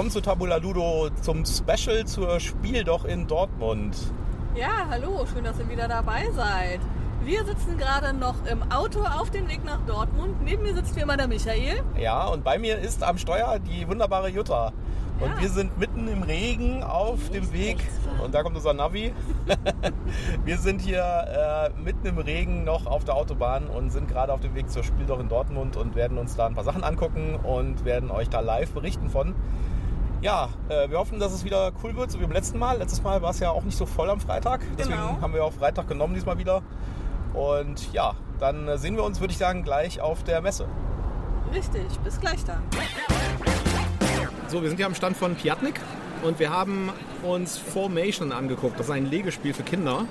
willkommen zu Tabula Ludo zum Special zur Spiel doch in Dortmund. Ja, hallo, schön, dass ihr wieder dabei seid. Wir sitzen gerade noch im Auto auf dem Weg nach Dortmund. Neben mir sitzt wie immer der Michael. Ja, und bei mir ist am Steuer die wunderbare Jutta. Und Ja. wir sind mitten im Regen auf dem Weg. Und da kommt unser Navi. wir sind hier äh, mitten im Regen noch auf der Autobahn und sind gerade auf dem Weg zur Spiel doch in Dortmund und werden uns da ein paar Sachen angucken und werden euch da live berichten von. Ja, äh, wir hoffen, dass es wieder cool wird, so wie beim letzten Mal. Letztes Mal war es ja auch nicht so voll am Freitag. Deswegen Genau. haben wir auch Freitag genommen diesmal wieder. Und ja, dann äh, sehen wir uns, würde ich sagen, gleich auf der Messe. Richtig, bis gleich dann. So, wir sind hier am Stand von Piatnik und wir haben uns Formation angeguckt. Das ist ein Legespiel für Kinder,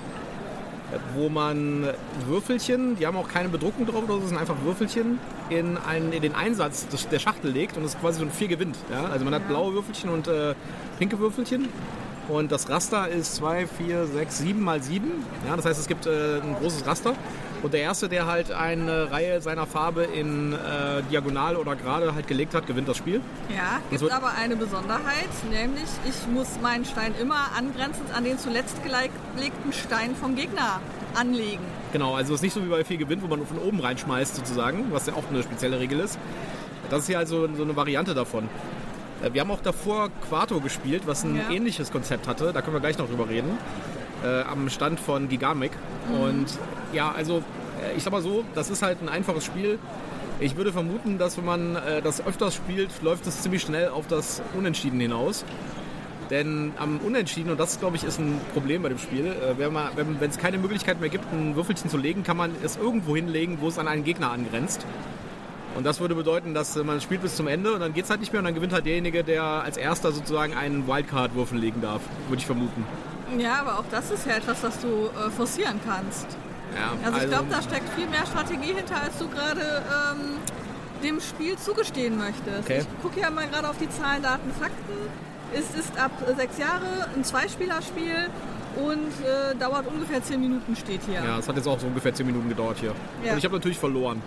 wo man Würfelchen, die haben auch keine Bedruckung drauf, das sind einfach Würfelchen, in, einen, in den Einsatz des, der Schachtel legt und es ist quasi so ein Vier gewinnt. Ja? Also man hat blaue Würfelchen und äh, pinke Würfelchen. Und das Raster ist 2, 4, 6, 7 mal 7. Ja, das heißt, es gibt äh, ein großes Raster. Und der Erste, der halt eine Reihe seiner Farbe in äh, Diagonal oder gerade halt gelegt hat, gewinnt das Spiel. Ja, gibt aber eine Besonderheit, nämlich ich muss meinen Stein immer angrenzend an den zuletzt gelegten Stein vom Gegner anlegen. Genau, also es ist nicht so wie bei viel Gewinn, wo man von oben reinschmeißt sozusagen, was ja auch eine spezielle Regel ist. Das ist hier also so eine Variante davon. Äh, Wir haben auch davor Quarto gespielt, was ein Ja. ähnliches Konzept hatte. Da können wir gleich noch drüber reden. Äh, am Stand von Gigamic. Und ja, also äh, ich sag mal so, das ist halt ein einfaches Spiel. Ich würde vermuten, dass wenn man äh, das öfters spielt, läuft es ziemlich schnell auf das Unentschieden hinaus. Denn am Unentschieden, und das glaube ich ist ein Problem bei dem Spiel, äh, wenn man- wenn es keine Möglichkeit mehr gibt, ein Würfelchen zu legen, kann man es irgendwo hinlegen, wo es an einen Gegner angrenzt. Und das würde bedeuten, dass äh, man spielt bis zum Ende und dann geht es halt nicht mehr und dann gewinnt halt derjenige, der als erster sozusagen einen Wildcard-Würfel legen darf, würde ich vermuten. Ja, aber auch das ist ja etwas, was du äh, forcieren kannst. Ja, Also, ich glaube, da steckt viel mehr Strategie hinter, als du gerade ähm, dem Spiel zugestehen möchtest. Okay. Ich gucke ja mal gerade auf die Zahlen, Daten, Fakten. Es ist ab sechs Jahre ein Zweispielerspiel und äh, dauert ungefähr zehn Minuten, steht hier. ja, es hat jetzt auch so ungefähr 10 Minuten gedauert hier. Ja. Und ich habe natürlich verloren.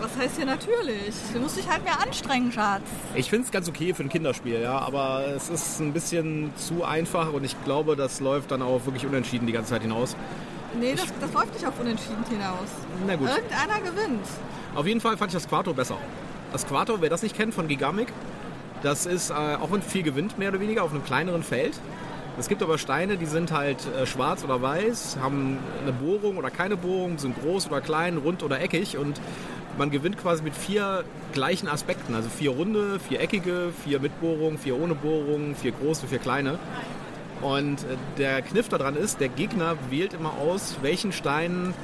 Was heißt hier natürlich? Du musst dich halt mehr anstrengen, Schatz. Ich finde es ganz okay für ein Kinderspiel, ja, aber es ist ein bisschen zu einfach und ich glaube, das läuft dann auch wirklich unentschieden die ganze Zeit hinaus. Nee, das, das läuft nicht auf Unentschieden hinaus. Na gut. Irgendeiner gewinnt. Auf jeden Fall fand ich das Quarto besser. Das Quarto, wer das nicht kennt, von Gigamic, das ist äh, auch ein viel gewinnt, mehr oder weniger, auf einem kleineren Feld. Es gibt aber Steine, die sind halt äh, schwarz oder weiß, haben eine Bohrung oder keine Bohrung, sind groß oder klein, rund oder eckig und man gewinnt quasi mit vier gleichen Aspekten. Also vier runde, vier eckige, vier mit Bohrung, vier ohne Bohrung, vier große, vier kleine. Und äh, der Kniff daran ist, der Gegner wählt immer aus, welchen Stein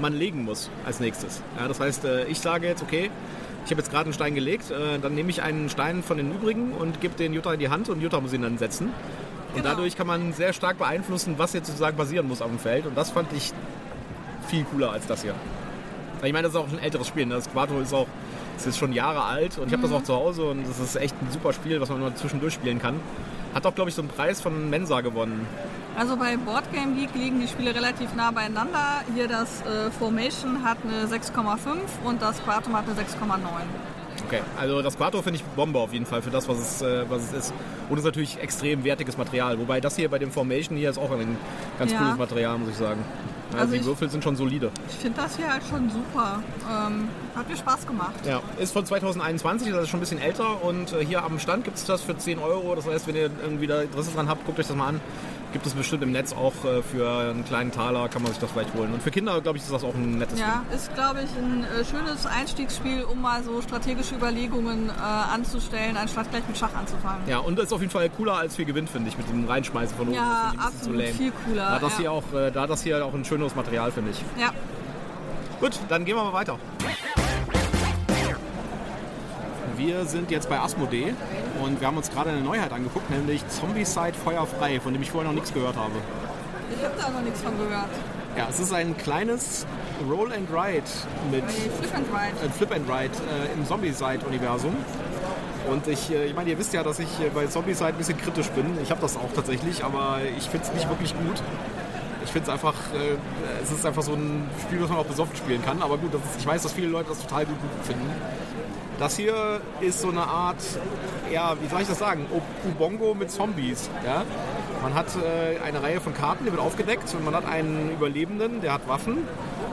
man legen muss als nächstes. Ja, das heißt, äh, ich sage jetzt, okay, ich habe jetzt gerade einen Stein gelegt, äh, dann nehme ich einen Stein von den übrigen und gebe den Jutta in die Hand und Jutta muss ihn dann setzen. Und Genau. dadurch kann man sehr stark beeinflussen, was jetzt sozusagen passieren muss auf dem Feld. Und das fand ich viel cooler als das hier. Ich meine, das ist auch ein älteres Spiel. Ne? Das Quattro ist auch es ist schon Jahre alt und ich habe das auch zu Hause und das ist echt ein super Spiel, was man mal zwischendurch spielen kann. Hat auch, glaube ich, so einen Preis von Mensa gewonnen. Also bei Boardgame Geek liegen die Spiele relativ nah beieinander. Hier das äh, Formation hat eine 6,5 und das Quatum hat eine 6,9. Okay, also das Quattro finde ich Bombe auf jeden Fall für das, was es, äh, was es ist. Und es ist natürlich extrem wertiges Material. Wobei das hier bei dem Formation hier ist auch ein ganz Ja. cooles Material, muss ich sagen. Also, Also die ich- Würfel sind schon solide. Ich finde das hier halt schon super. Ähm, hat mir Spaß gemacht. Ja, ist von 2021, das ist schon ein bisschen älter und äh, hier am Stand gibt es das für 10 Euro. Das heißt, wenn ihr irgendwie da Interesse dran habt, guckt euch das mal an. Gibt es bestimmt im Netz auch äh, für einen kleinen Taler, kann man sich das vielleicht holen. Und für Kinder, glaube ich, ist das auch ein nettes Ja, ist, glaube ich, ein äh, schönes Einstiegsspiel, um mal so strategische Überlegungen äh, anzustellen, anstatt gleich mit Schach anzufangen. Ja, und ist auf jeden Fall cooler als viel Gewinn, finde ich, mit dem Reinschmeißen von oben. Ja, Das absolut viel cooler, Da hat das, ja. hier auch, äh, da das hier auch ein schöneres Material, finde ich. Ja, Gut, dann gehen wir mal weiter. Wir sind jetzt bei Asmodee und wir haben uns gerade eine Neuheit angeguckt, nämlich Zombicide Feuerfrei, von dem ich vorher noch nichts gehört habe. ich habe da noch nichts von gehört. Ja, es ist ein kleines Roll and Ride mit Nee, Flip and Ride. äh, Flip and Ride äh, im Zombicide-Universum. Und ich, äh, ich meine, ihr wisst ja, dass ich äh, bei Zombicide ein bisschen kritisch bin. Ich habe das auch tatsächlich, aber ich finde es nicht wirklich gut. Ich finde es einfach, äh, es ist einfach so ein Spiel, was man auch besoffen spielen kann. Aber gut, das ist, ich weiß, dass viele Leute das total gut finden. Das hier ist so eine Art, ja, wie soll ich das sagen? Ubongo mit Zombies. Ja? Man hat äh, eine Reihe von Karten, die wird aufgedeckt und man hat einen Überlebenden, der hat Waffen.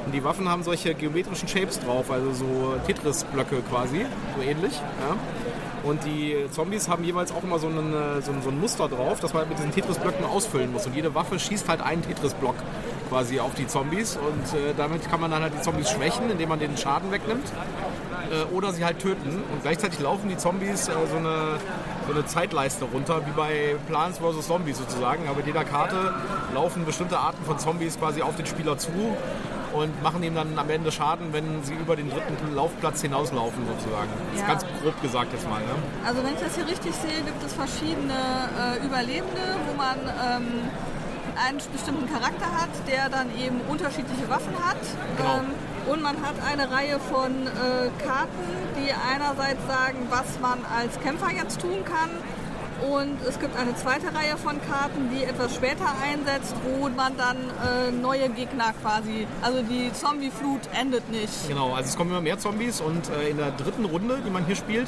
Und die Waffen haben solche geometrischen Shapes drauf, also so Tetris-Blöcke quasi, so ähnlich. Ja? Und die Zombies haben jeweils auch immer so, einen, so, ein, so ein Muster drauf, das man mit diesen Tetris-Blöcken ausfüllen muss. Und jede Waffe schießt halt einen Tetris-Block quasi auf die Zombies. Und äh, damit kann man dann halt die Zombies schwächen, indem man den Schaden wegnimmt. Äh, oder sie halt töten. Und gleichzeitig laufen die Zombies äh, so, eine, so eine Zeitleiste runter, wie bei Plants vs. Zombies sozusagen. Aber mit jeder Karte laufen bestimmte Arten von Zombies quasi auf den Spieler zu und machen ihm dann am Ende Schaden, wenn sie über den dritten Laufplatz hinauslaufen sozusagen. Das ist ganz grob gesagt jetzt mal. Ne? Also wenn ich das hier richtig sehe, gibt es verschiedene äh, Überlebende, wo man ähm, einen bestimmten Charakter hat, der dann eben unterschiedliche Waffen hat. Genau. Ähm, und man hat eine Reihe von äh, Karten, die einerseits sagen, was man als Kämpfer jetzt tun kann. Und es gibt eine zweite Reihe von Karten, die etwas später einsetzt, wo man dann äh, neue Gegner quasi, also die Zombie-Flut endet nicht. Genau, also es kommen immer mehr Zombies und äh, in der dritten Runde, die man hier spielt,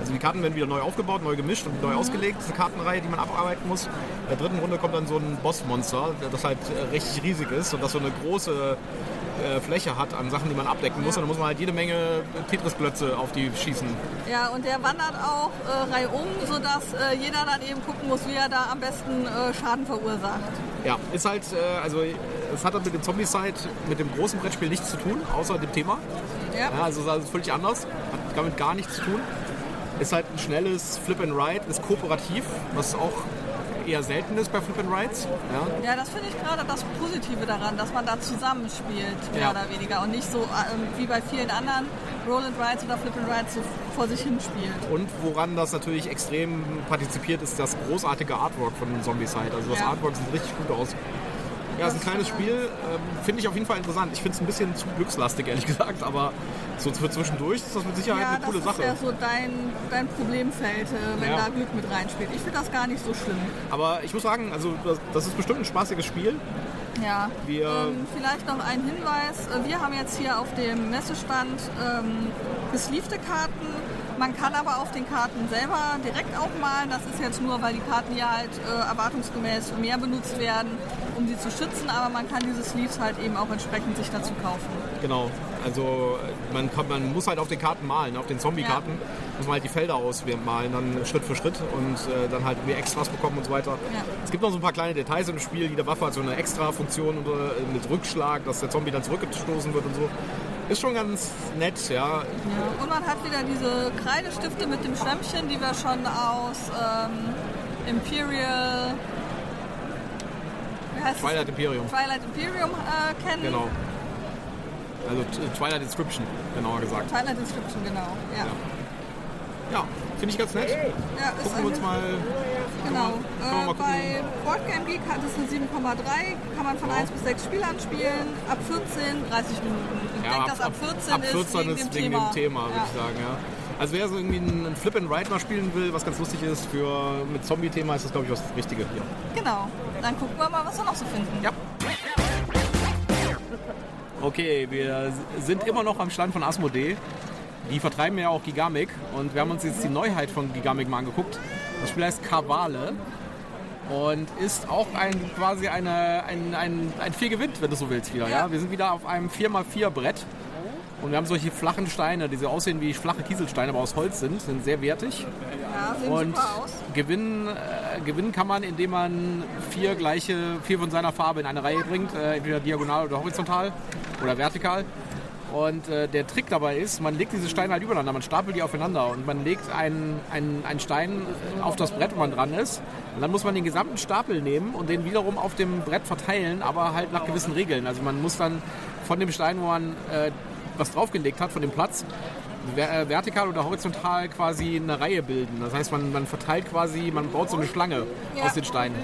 also die Karten werden wieder neu aufgebaut, neu gemischt und neu ausgelegt, diese Kartenreihe, die man abarbeiten muss. In der dritten Runde kommt dann so ein Bossmonster, das halt äh, richtig riesig ist und das so eine große äh, Fläche hat an Sachen, die man abdecken muss. Und dann muss man halt jede Menge Tetris-Klötze auf die schießen. Ja, und der wandert auch äh, reihum, sodass äh, jeder dann eben gucken muss, wie er da am besten äh, Schaden verursacht. Ja, ist halt, äh, also es hat mit dem Zombie-Side, mit dem großen Brettspiel nichts zu tun, außer dem Thema. Ja. ja also es ist völlig anders, hat damit gar nichts zu tun. Ist halt ein schnelles Flip and Ride, ist kooperativ, was auch eher selten ist bei Flip and Rides. Ja, ja das finde ich gerade das Positive daran, dass man da zusammenspielt, mehr ja. oder weniger. Und nicht so ähm, wie bei vielen anderen Roll and Rides oder Flip and Rides so vor sich hin spielt. Und woran das natürlich extrem partizipiert, ist das großartige Artwork von Zombie-Side. Also das ja. Artwork sieht richtig gut aus. Ja, es ist ein kleines Spiel. Ähm, finde ich auf jeden Fall interessant. Ich finde es ein bisschen zu glückslastig, ehrlich gesagt, aber so für zwischendurch ist das mit Sicherheit ja, eine coole Sache. Das ist ja so dein, dein Problemfeld, äh, wenn ja. da Glück mit reinspielt. Ich finde das gar nicht so schlimm. Aber ich muss sagen, also das, das ist bestimmt ein spaßiges Spiel. Ja, wir ähm, vielleicht noch ein Hinweis. Äh, wir haben jetzt hier auf dem Messestand ähm, gesleevte Karten man kann aber auf den Karten selber direkt auch malen. Das ist jetzt nur, weil die Karten hier halt äh, erwartungsgemäß mehr benutzt werden, um sie zu schützen. Aber man kann diese Sleeves halt eben auch entsprechend sich dazu kaufen. Genau. Also man, kann, man muss halt auf den Karten malen. Auf den Zombie-Karten ja. muss man halt die Felder ausmalen, dann Schritt für Schritt und äh, dann halt mehr Extras bekommen und so weiter. Ja. Es gibt noch so ein paar kleine Details im Spiel. Jede Waffe hat so eine Extra-Funktion äh, mit Rückschlag, dass der Zombie dann zurückgestoßen wird und so ist schon ganz nett, ja. ja. Und man hat wieder diese Kreidestifte mit dem Schwämmchen, die wir schon aus ähm, Imperial. Twilight Imperium. Twilight Imperium äh, kennen. Genau. Also Twilight Inscription, genauer gesagt. Twilight Inscription, genau, ja. ja. Ja, finde ich ganz nett. Ja, Gucken wir uns mal. Genau. Äh, bei Boardgame Geek hat es eine 7,3, kann man von ja. 1 bis 6 Spielern spielen, ab 14 30 Minuten. Ich ja, denke, dass ab 14, ab 14 ist wegen, ist wegen dem Thema, Thema würde ich sagen, ja. Also wer so irgendwie ein Flip and Ride mal spielen will, was ganz lustig ist, für mit Zombie-Thema ist das glaube ich was Richtige hier. Genau. Dann gucken wir mal, was wir noch so finden. Ja. Okay, wir sind immer noch am Stand von Asmodee. Die vertreiben ja auch Gigamic und wir haben uns jetzt die Neuheit von Gigamic mal angeguckt. Das Spiel heißt Kavale und ist auch ein, quasi eine, ein, ein, ein gewinnt, wenn du so willst wieder. Ja. ja. Wir sind wieder auf einem 4x4 Brett und wir haben solche flachen Steine, die so aussehen wie flache Kieselsteine, aber aus Holz sind, sind sehr wertig. Ja, sehen und super aus. Gewinnen, äh, gewinnen kann man, indem man vier gleiche, vier von seiner Farbe in eine Reihe bringt, äh, entweder diagonal oder horizontal oder vertikal. Und äh, der Trick dabei ist, man legt diese Steine halt übereinander, man stapelt die aufeinander und man legt einen, einen, einen Stein auf das Brett, wo man dran ist. Und dann muss man den gesamten Stapel nehmen und den wiederum auf dem Brett verteilen, aber halt nach gewissen Regeln. Also man muss dann von dem Stein, wo man äh, was draufgelegt hat, von dem Platz, äh, vertikal oder horizontal quasi eine Reihe bilden. Das heißt, man, man verteilt quasi, man baut so eine Schlange ja. aus den Steinen.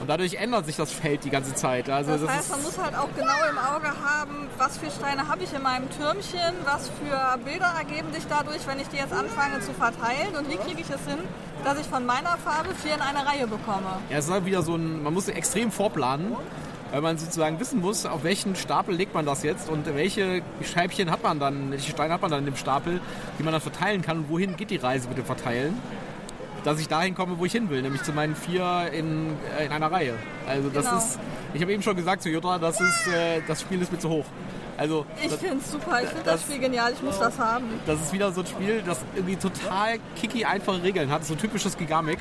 Und dadurch ändert sich das Feld die ganze Zeit. Also das, das heißt, man muss halt auch genau im Auge haben, was für Steine habe ich in meinem Türmchen, was für Bilder ergeben sich dadurch, wenn ich die jetzt anfange zu verteilen und wie kriege ich es hin, dass ich von meiner Farbe vier in eine Reihe bekomme. Ja, es ist halt wieder so ein, man muss extrem vorplanen weil man sozusagen wissen muss, auf welchen Stapel legt man das jetzt und welche Scheibchen hat man dann, welche Steine hat man dann in dem Stapel, die man dann verteilen kann und wohin geht die Reise mit dem Verteilen. Dass ich dahin komme, wo ich hin will, nämlich zu meinen vier in, äh, in einer Reihe. Also das Genau. ist, ich habe eben schon gesagt zu Jutta, das, ist, äh, das Spiel ist mir zu hoch. Also Ich finde es super, ich finde das, das- Spiel genial, ich muss das haben. das ist wieder so ein Spiel, das irgendwie total kicky einfache Regeln hat, so typisches Gigamic,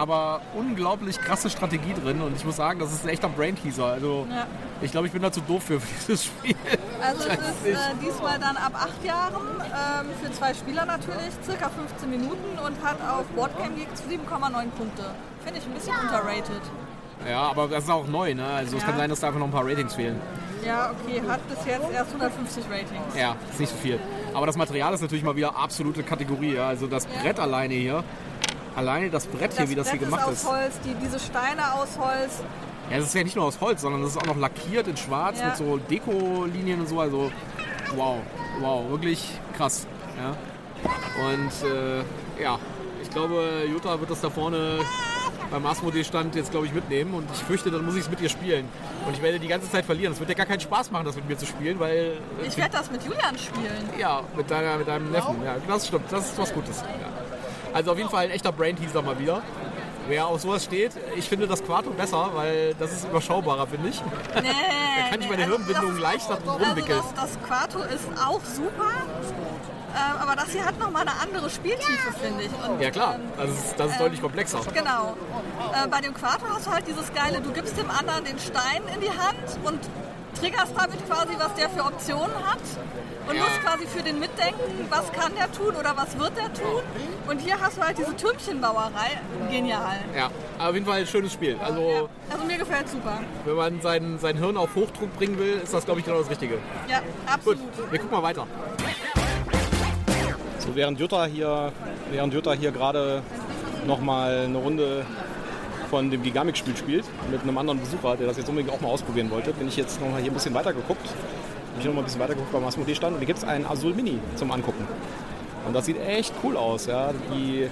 aber unglaublich krasse Strategie drin und ich muss sagen, das ist ein echter Brainteaser. Also Ja. ich glaube, ich bin da zu doof für dieses Spiel. Also es ist äh, diesmal dann ab acht Jahren, ähm, für zwei Spieler natürlich, circa 15 Minuten und hat auf Boardgame Geek 7,9 Punkte. Finde ich ein bisschen unterrated. Ja, aber das ist auch neu, ne? Also es Ja. kann sein, dass da einfach noch ein paar Ratings fehlen. Ja, okay, hat bis jetzt erst 150 Ratings. Ja, ist nicht so viel. Aber das Material ist natürlich mal wieder absolute Kategorie. Ja? Also das Ja. Brett alleine hier, alleine das Brett hier, wie das hier gemacht ist aus Holz, die, diese Steine aus Holz. Ja, es ist ja nicht nur aus Holz, sondern es ist auch noch lackiert in schwarz Ja. mit so Dekolinien und so. Also wow, wow, wirklich krass. Ja. Und äh, ja, ich glaube, Jutta wird das da vorne beim Asmodee-Stand jetzt, glaube ich, mitnehmen. Und ich fürchte, dann muss ich es mit ihr spielen. Und ich werde die ganze Zeit verlieren. Es wird ja gar keinen Spaß machen, das mit mir zu spielen, weil... Ich werde das mit Julian spielen. Ja, mit, deiner, mit deinem Neffen. Ja, das stimmt. Das ist was Gutes. Ja. Also auf jeden Fall ein echter Brain-Teaser mal wieder. Wer auf sowas steht, ich finde das Quarto besser, weil das ist überschaubarer, finde ich. Nee, Da kann ich meine Hirnbindung leichter drum Also rumwickeln. das, das Quato ist auch super, ähm, aber das hier hat nochmal eine andere Spieltiefe, finde ich. Und, Ja klar, ähm, das ist, das ist deutlich komplexer. Genau. Äh, bei dem Quato hast du halt dieses geile, du gibst dem anderen den Stein in die Hand und triggerst damit quasi, was der für Optionen hat und Ja. musst quasi für den mitdenken, was kann der tun oder was wird der tun. Und hier hast du halt diese Türmchenbauerei. Genial. Ja, aber auf jeden Fall ein schönes Spiel. Also Also mir gefällt super. wenn man sein, sein Hirn auf Hochdruck bringen will, ist das, glaube ich, genau das Richtige. Ja, Gut, absolut. wir gucken mal weiter. So, während Jutta hier, während Jutta hier gerade nochmal eine Runde von dem Gigamic-Spiel spielt, mit einem anderen Besucher, der das jetzt unbedingt auch mal ausprobieren wollte, bin ich jetzt nochmal hier ein bisschen weiter geguckt. Habe ich nochmal ein bisschen weiter geguckt beim Asmodee-Stand und hier gibt es einen Azul Mini zum Angucken. Und das sieht echt cool aus. Ja. Die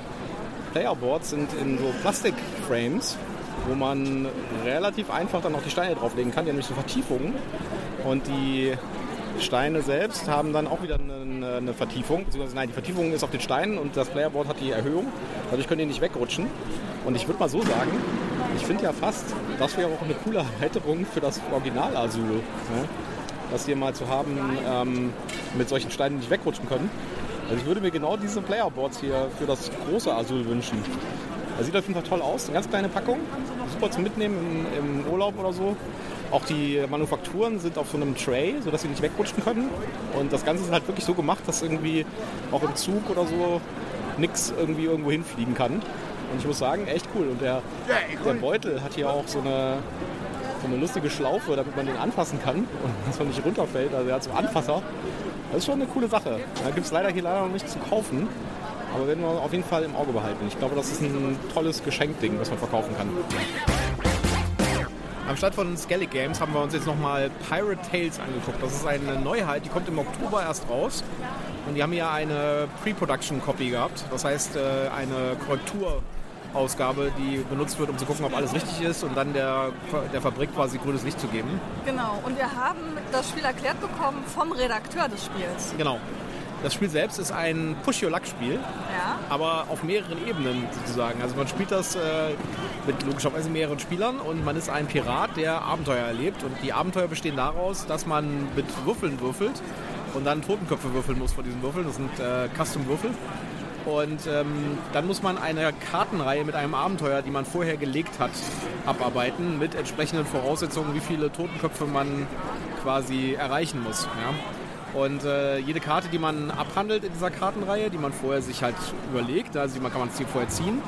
Playerboards sind in so Plastikframes, wo man relativ einfach dann auch die Steine drauflegen kann. Die haben nämlich so Vertiefungen. Und die Steine selbst haben dann auch wieder eine, eine Vertiefung. Beziehungsweise nein, die Vertiefung ist auf den Steinen und das Playerboard hat die Erhöhung. Dadurch können die nicht wegrutschen. Und ich würde mal so sagen, ich finde ja fast, das wäre auch eine coole Erweiterung für das Original Azul. Ne? Das hier mal zu haben ähm, mit solchen Steinen, die nicht wegrutschen können. Also ich würde mir genau diese Playerboards hier für das große Azul wünschen. Das sieht auf jeden Fall toll aus. Eine ganz kleine Packung. Super zum Mitnehmen im, im Urlaub oder so. Auch die Manufakturen sind auf so einem Tray, sodass sie nicht wegrutschen können. Und das Ganze ist halt wirklich so gemacht, dass irgendwie auch im Zug oder so nichts irgendwie irgendwo hinfliegen kann. Und ich muss sagen, echt cool. Und der, der Beutel hat hier auch so eine, so eine lustige Schlaufe, damit man den anfassen kann und dass man nicht runterfällt. Also er hat so Anfasser. Das ist schon eine coole Sache. Da gibt es leider hier leider noch nicht zu kaufen. Aber werden wir auf jeden Fall im Auge behalten. Ich glaube, das ist ein tolles Geschenkding, was man verkaufen kann. Am Start von Skellig Games haben wir uns jetzt nochmal Pirate Tales angeguckt. Das ist eine Neuheit, die kommt im Oktober erst raus. Und die haben ja eine Pre-Production-Copy gehabt. Das heißt, äh, eine Korrekturausgabe, die benutzt wird, um zu gucken, ob alles richtig ist und dann der, der Fabrik quasi grünes Licht zu geben. Genau. Und wir haben das Spiel erklärt bekommen vom Redakteur des Spiels. Genau. Das Spiel selbst ist ein Push-Your-Luck-Spiel. Ja. aber auf mehreren Ebenen sozusagen. Also man spielt das äh, mit logischerweise mehreren Spielern und man ist ein Pirat, der Abenteuer erlebt. Und die Abenteuer bestehen daraus, dass man mit Würfeln würfelt und dann Totenköpfe würfeln muss von diesen Würfeln. Das sind äh, Custom-Würfel. Und ähm, dann muss man eine Kartenreihe mit einem Abenteuer, die man vorher gelegt hat, abarbeiten mit entsprechenden Voraussetzungen, wie viele Totenköpfe man quasi erreichen muss. Ja? Und äh, jede Karte, die man abhandelt in dieser Kartenreihe, die man vorher sich halt überlegt, also die man kann man sich vorher ziehen,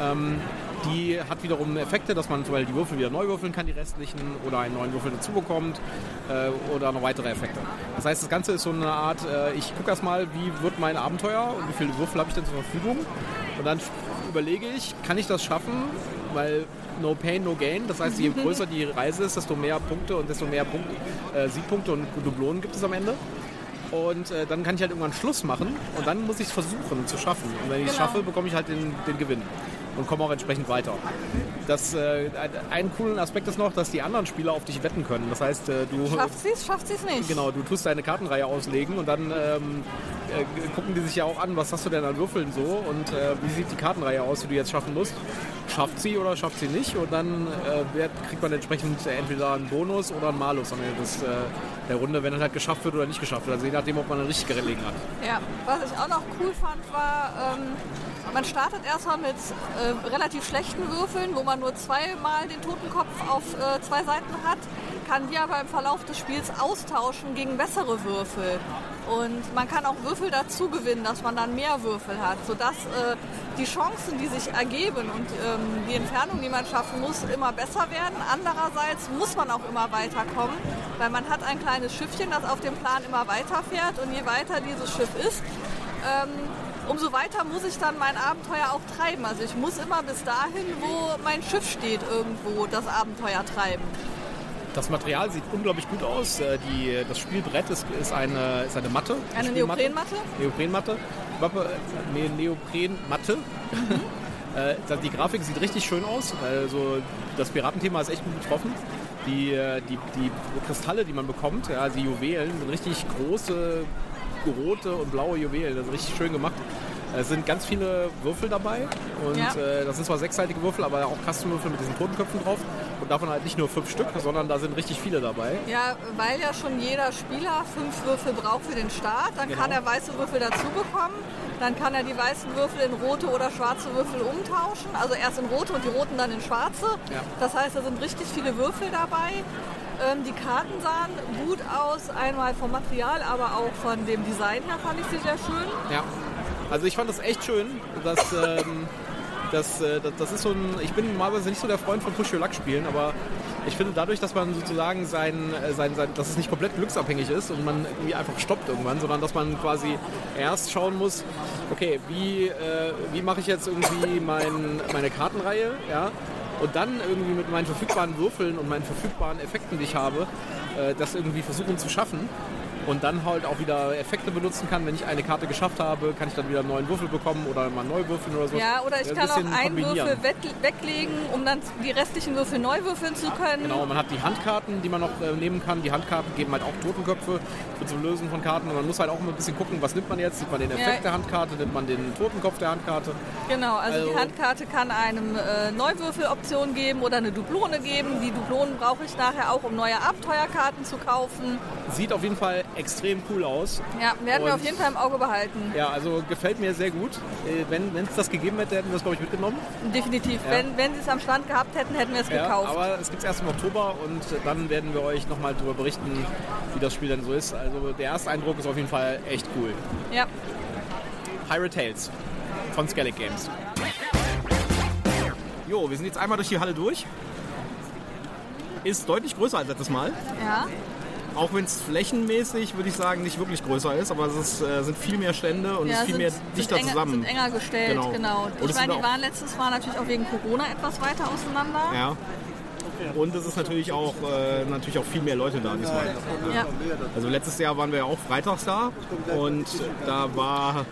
ähm, die hat wiederum Effekte, dass man zum Beispiel die Würfel wieder neu würfeln kann, die restlichen, oder einen neuen Würfel dazu bekommt äh, oder noch weitere Effekte. Das heißt, das Ganze ist so eine Art, äh, ich gucke erstmal, wie wird mein Abenteuer und wie viele Würfel habe ich denn zur Verfügung. Und dann überlege ich, kann ich das schaffen, weil no pain, no gain. Das heißt, je größer die Reise ist, desto mehr Punkte und desto mehr Punkt, äh, Siegpunkte und Dublonen gibt es am Ende. Und äh, dann kann ich halt irgendwann Schluss machen und dann muss ich es versuchen zu schaffen. Und wenn ich es Genau. schaffe, bekomme ich halt den, den Gewinn. Und kommen auch entsprechend weiter. Das, äh, ein coolen Aspekt ist noch, dass die anderen Spieler auf dich wetten können. Das heißt, äh, du... Schafft sie es, schafft sie es nicht. Genau, du tust deine Kartenreihe auslegen und dann ähm, äh, gucken die sich ja auch an, was hast du denn an Würfeln so und äh, wie sieht die Kartenreihe aus, die du jetzt schaffen musst. Schafft sie oder schafft sie nicht und dann äh, kriegt man entsprechend entweder einen Bonus oder einen Malus am Ende des, äh, der Runde, wenn es halt geschafft wird oder nicht geschafft wird. Also je nachdem, ob man eine richtige gelegen hat. Ja, was ich auch noch cool fand, war, ähm, man startet erstmal mit äh, relativ schlechten Würfeln, wo man nur zweimal den Totenkopf auf äh, zwei Seiten hat, kann die aber im Verlauf des Spiels austauschen gegen bessere Würfel. Und man kann auch Würfel dazu gewinnen, dass man dann mehr Würfel hat, sodass äh, die Chancen, die sich ergeben und ähm, die Entfernung, die man schaffen muss, immer besser werden. Andererseits muss man auch immer weiterkommen, weil man hat ein kleines Schiffchen, das auf dem Plan immer weiterfährt und je weiter dieses Schiff ist, ähm, umso weiter muss ich dann mein Abenteuer auch treiben. Also ich muss immer bis dahin, wo mein Schiff steht, irgendwo das Abenteuer treiben. Das Material sieht unglaublich gut aus. Äh, die, das Spielbrett ist, ist, eine, ist eine Matte. Eine Neoprenmatte? Neoprenmatte. Ne, Neoprenmatte. Mhm. Äh, die Grafik sieht richtig schön aus. Also das Piratenthema ist echt gut getroffen. Die, äh, die, die Kristalle, die man bekommt, ja, die Juwelen, sind richtig große rote und blaue Juwelen. Das ist richtig schön gemacht. Es sind ganz viele Würfel dabei und ja. äh, das sind zwar sechsseitige Würfel, aber auch Kastenwürfel mit diesen Totenköpfen drauf und davon halt nicht nur fünf Stück, sondern da sind richtig viele dabei. Ja, weil ja schon jeder Spieler fünf Würfel braucht für den Start, dann genau. kann er weiße Würfel dazu bekommen, dann kann er die weißen Würfel in rote oder schwarze Würfel umtauschen, also erst in rote und die roten dann in schwarze. Ja. Das heißt, da sind richtig viele Würfel dabei. Ähm, die Karten sahen gut aus, einmal vom Material, aber auch von dem Design her fand ich sie sehr schön. Ja. Also ich fand das echt schön, dass, ähm, das, äh, das, das, ist so ein, ich bin normalerweise nicht so der Freund von Push Your Luck Spielen, aber ich finde dadurch, dass man sozusagen sein, äh, sein, sein, dass es nicht komplett glücksabhängig ist und man irgendwie einfach stoppt irgendwann, sondern dass man quasi erst schauen muss, okay, wie, äh, wie mache ich jetzt irgendwie mein, meine Kartenreihe, ja, und dann irgendwie mit meinen verfügbaren Würfeln und meinen verfügbaren Effekten, die ich habe, äh, das irgendwie versuchen zu schaffen und dann halt auch wieder Effekte benutzen kann. Wenn ich eine Karte geschafft habe, kann ich dann wieder einen neuen Würfel bekommen oder mal neu würfeln oder so. Ja, oder ich kann auch einen Würfel weglegen, um dann die restlichen Würfel neu würfeln zu können. Genau, man hat die Handkarten, die man noch äh, nehmen kann. Die Handkarten geben halt auch Totenköpfe zum Lösen von Karten. Und man muss halt auch immer ein bisschen gucken, was nimmt man jetzt? Nimmt man den Effekt ja. der Handkarte, nimmt man den Totenkopf der Handkarte? Genau, also, also die Handkarte kann einem äh, Neuwürfeloption geben oder eine Dublone geben. Die Dublonen brauche ich nachher auch, um neue Abenteuerkarten zu kaufen. Sieht auf jeden Fall extrem cool aus. Ja, werden wir auf jeden Fall im Auge behalten. Ja, also gefällt mir sehr gut. Äh, wenn es das gegeben hätte, hätten wir es, glaube ich, mitgenommen. Definitiv. Ja. Wenn, wenn sie es am Stand gehabt hätten, hätten wir es ja, gekauft. Aber es gibt es erst im Oktober und dann werden wir euch nochmal darüber berichten, wie das Spiel denn so ist. Also der erste Eindruck ist auf jeden Fall echt cool. Ja. Pirate Tales von Skellig Games. Jo, wir sind jetzt einmal durch die Halle durch. Ist deutlich größer als letztes Mal. Ja. Auch wenn es flächenmäßig, würde ich sagen, nicht wirklich größer ist, aber es ist, äh, sind viel mehr Stände und ja, es ist viel sind, mehr dichter sind enger, zusammen. Sind enger gestellt, genau. genau. Ich meine, die waren letztes Mal natürlich auch wegen Corona etwas weiter auseinander. Ja. Und es ist natürlich auch, äh, natürlich auch viel mehr Leute da diesmal. Ja. Also letztes Jahr waren wir ja auch freitags da und da war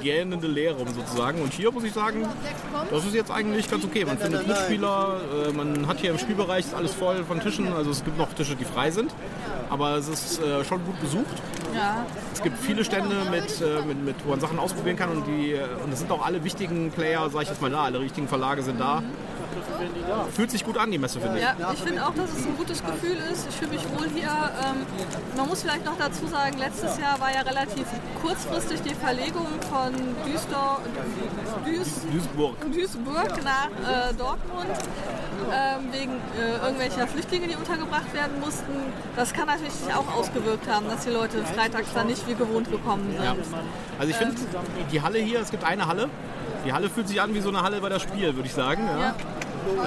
gähnende Leere sozusagen. Und hier muss ich sagen, das ist jetzt eigentlich ganz okay. Man findet Mitspieler, äh, man hat hier im Spielbereich alles voll von Tischen. Also es gibt noch Tische, die frei sind. Aber es ist äh, schon gut besucht. Ja. Es gibt viele Stände, mit, äh, mit, mit, wo man Sachen ausprobieren kann. Und, die, und es sind auch alle wichtigen Player, sage ich jetzt mal da, alle richtigen Verlage sind da. Mhm. Fühlt sich gut an, die Messe, finde ich. Ja, ich finde auch, dass es ein gutes Gefühl ist. Ich fühle mich wohl hier. Ähm, man muss vielleicht noch dazu sagen, letztes Jahr war ja relativ kurzfristig die Verlegung von Duisdor, Duis, Duisburg. Duisburg nach äh, Dortmund ähm, wegen äh, irgendwelcher Flüchtlinge, die untergebracht werden mussten. Das kann natürlich sich auch ausgewirkt haben, dass die Leute freitags dann nicht wie gewohnt gekommen sind. Ja. Also ich finde, ähm, die Halle hier, es gibt eine Halle, die Halle fühlt sich an wie so eine Halle bei der Spiel, würde ich sagen. Ja. ja.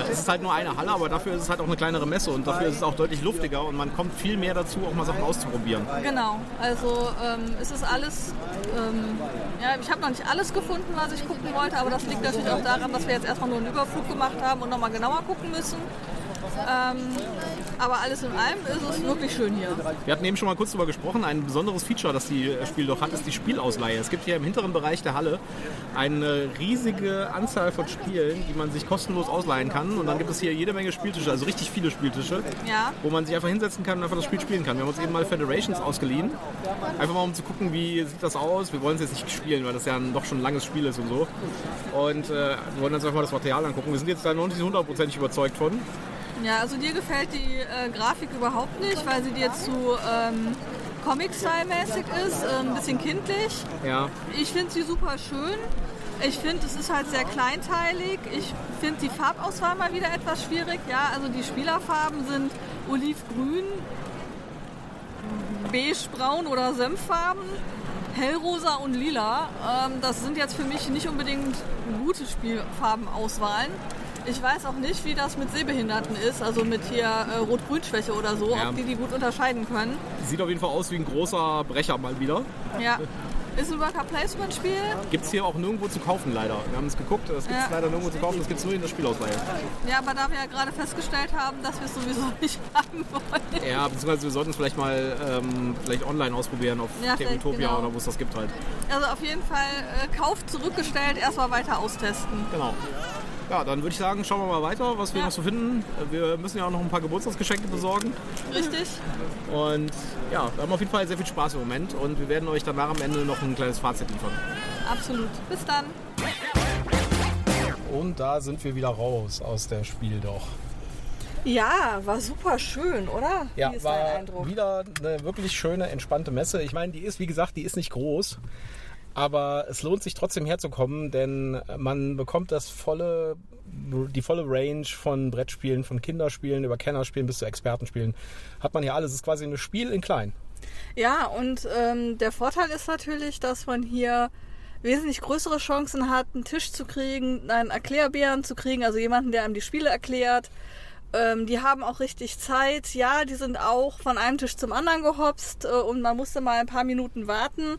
Es ist halt nur eine Halle, aber dafür ist es halt auch eine kleinere Messe und dafür ist es auch deutlich luftiger und man kommt viel mehr dazu, auch mal Sachen auszuprobieren. Genau, also ähm, es ist alles, ähm, ja, ich habe noch nicht alles gefunden, was ich gucken wollte, aber das liegt natürlich auch daran, dass wir jetzt erstmal nur einen Überflug gemacht haben und nochmal genauer gucken müssen. Ähm, Aber alles in allem ist es wirklich schön hier. Wir hatten eben schon mal kurz darüber gesprochen. Ein besonderes Feature, das die äh, Spiel doch hat, ist die Spielausleihe. Es gibt hier im hinteren Bereich der Halle eine riesige Anzahl von Spielen, die man sich kostenlos ausleihen kann. Und dann gibt es hier jede Menge Spieltische, also richtig viele Spieltische, Ja. wo man sich einfach hinsetzen kann und einfach das Spiel spielen kann. Wir haben uns eben mal Federations ausgeliehen. Einfach mal um zu gucken, wie sieht das aus. Wir wollen es jetzt nicht spielen, weil das ja ein doch schon ein langes Spiel ist und so. Und äh, wir wollen uns einfach mal das Material angucken. Wir sind jetzt da noch nicht hundertprozentig überzeugt von. Ja, also dir gefällt die äh, Grafik überhaupt nicht, weil sie dir zu ähm, Comic-Style-mäßig ist, äh, ein bisschen kindlich. Ja, Ich finde sie super schön. Ich finde, es ist halt sehr kleinteilig. Ich finde die Farbauswahl mal wieder etwas schwierig. Ja, also die Spielerfarben sind olivgrün, beigebraun oder senffarben, hellrosa und lila. Ähm, das sind jetzt für mich nicht unbedingt gute Spielfarbenauswahlen. Ich weiß auch nicht, wie das mit Sehbehinderten ist, also mit hier äh, Rot-Grün-Schwäche oder so, Ja. ob die die gut unterscheiden können. sieht auf jeden Fall aus wie ein großer Brecher mal wieder. Ja. Ist ein Worker-Placement-Spiel. Gibt es hier auch nirgendwo zu kaufen, leider. Wir haben es geguckt, das gibt es Ja. leider nirgendwo zu kaufen, das gibt es nur in der Spielausleihe. Ja, aber da wir ja gerade festgestellt haben, dass wir es sowieso nicht haben wollen. Ja, beziehungsweise wir sollten es vielleicht mal ähm, vielleicht online ausprobieren auf Ja, Tabletopia genau. oder wo es das gibt halt. Also auf jeden Fall äh, Kauf zurückgestellt, erstmal weiter austesten. Genau. Ja, dann würde ich sagen, schauen wir mal weiter, was wir Ja. noch so finden. Wir müssen ja auch noch ein paar Geburtstagsgeschenke besorgen. Richtig? Und ja, wir haben auf jeden Fall sehr viel Spaß im Moment und wir werden euch danach am Ende noch ein kleines Fazit liefern. Absolut. Bis dann. Und da sind wir wieder raus aus der Spiel doch. Ja, war super schön, oder? Ja, Wie ist war dein Eindruck? wieder eine wirklich schöne, entspannte Messe. Ich meine, die ist, wie gesagt, die ist nicht groß. Aber es lohnt sich trotzdem herzukommen, denn man bekommt das volle, die volle Range von Brettspielen, von Kinderspielen über Kennerspielen bis zu Expertenspielen. Hat man hier alles. Es ist quasi ein Spiel in klein. Ja, und ähm, der Vorteil ist natürlich, dass man hier wesentlich größere Chancen hat, einen Tisch zu kriegen, einen Erklärbären zu kriegen, also jemanden, der einem die Spiele erklärt. Ähm, die haben auch richtig Zeit. Ja, die sind auch von einem Tisch zum anderen gehopst äh, und man musste mal ein paar Minuten warten.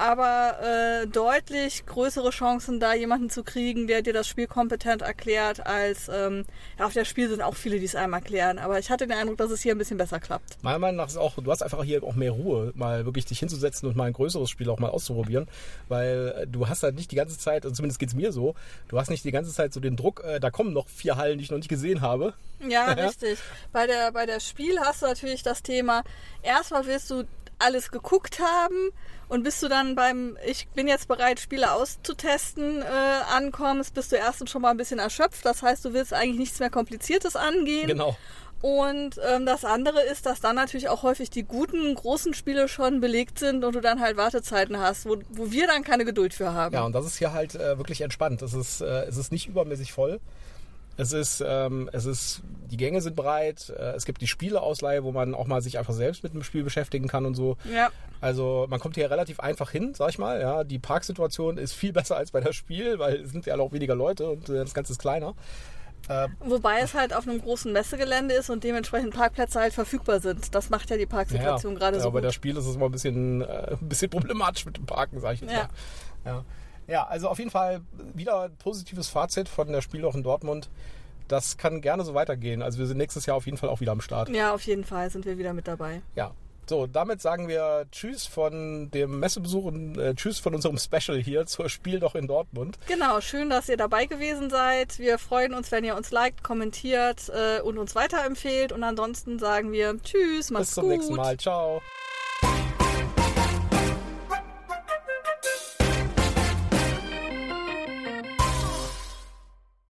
Aber äh, deutlich größere Chancen, da jemanden zu kriegen, der dir das Spiel kompetent erklärt, als ähm, ja, auf der Spiel sind auch viele, die es einem erklären. Aber ich hatte den Eindruck, dass es hier ein bisschen besser klappt. Meiner Meinung nach ist auch, du hast einfach hier auch mehr Ruhe, mal wirklich dich hinzusetzen und mal ein größeres Spiel auch mal auszuprobieren, weil äh, du hast halt nicht die ganze Zeit, also zumindest geht's mir so, du hast nicht die ganze Zeit so den Druck, äh, da kommen noch vier Hallen, die ich noch nicht gesehen habe. Ja, Ja. richtig. Bei der, bei der Spiel hast du natürlich das Thema, erstmal willst du alles geguckt haben und bis du dann beim Ich bin jetzt bereit, Spiele auszutesten, äh, ankommst, bist du erstens schon mal ein bisschen erschöpft. Das heißt, du willst eigentlich nichts mehr Kompliziertes angehen. Genau. Und ähm, das andere ist, dass dann natürlich auch häufig die guten, großen Spiele schon belegt sind und du dann halt Wartezeiten hast, wo, wo wir dann keine Geduld für haben. Ja, und das ist hier halt äh, wirklich entspannt. Es ist, äh, es ist nicht übermäßig voll. Es ist, ähm, es ist, die Gänge sind breit. Äh, es gibt die Spieleausleihe, wo man auch mal sich einfach selbst mit dem Spiel beschäftigen kann und so. ja. Also man kommt hier relativ einfach hin, sag ich mal. Ja, die Parksituation ist viel besser als bei das Spiel, weil es sind ja auch weniger Leute und äh, das Ganze ist kleiner. Äh, Wobei es halt auf einem großen Messegelände ist und dementsprechend Parkplätze halt verfügbar sind. Das macht ja die Parksituation gerade ja, so bei gut. das Spiel ist es immer ein bisschen, äh, ein bisschen problematisch mit dem Parken, sag ich jetzt Ja. mal. Ja. Ja, also auf jeden Fall wieder ein positives Fazit von der Spiel auch in Dortmund. Das kann gerne so weitergehen. Also wir sind nächstes Jahr auf jeden Fall auch wieder am Start. Ja, auf jeden Fall sind wir wieder mit dabei. Ja. So, damit sagen wir Tschüss von dem Messebesuch und äh, Tschüss von unserem Special hier zur Spiel doch in Dortmund. Genau, schön, dass ihr dabei gewesen seid. Wir freuen uns, wenn ihr uns liked, kommentiert äh, und uns weiterempfehlt. Und ansonsten sagen wir Tschüss, macht's Bis zum gut. nächsten Mal. Ciao.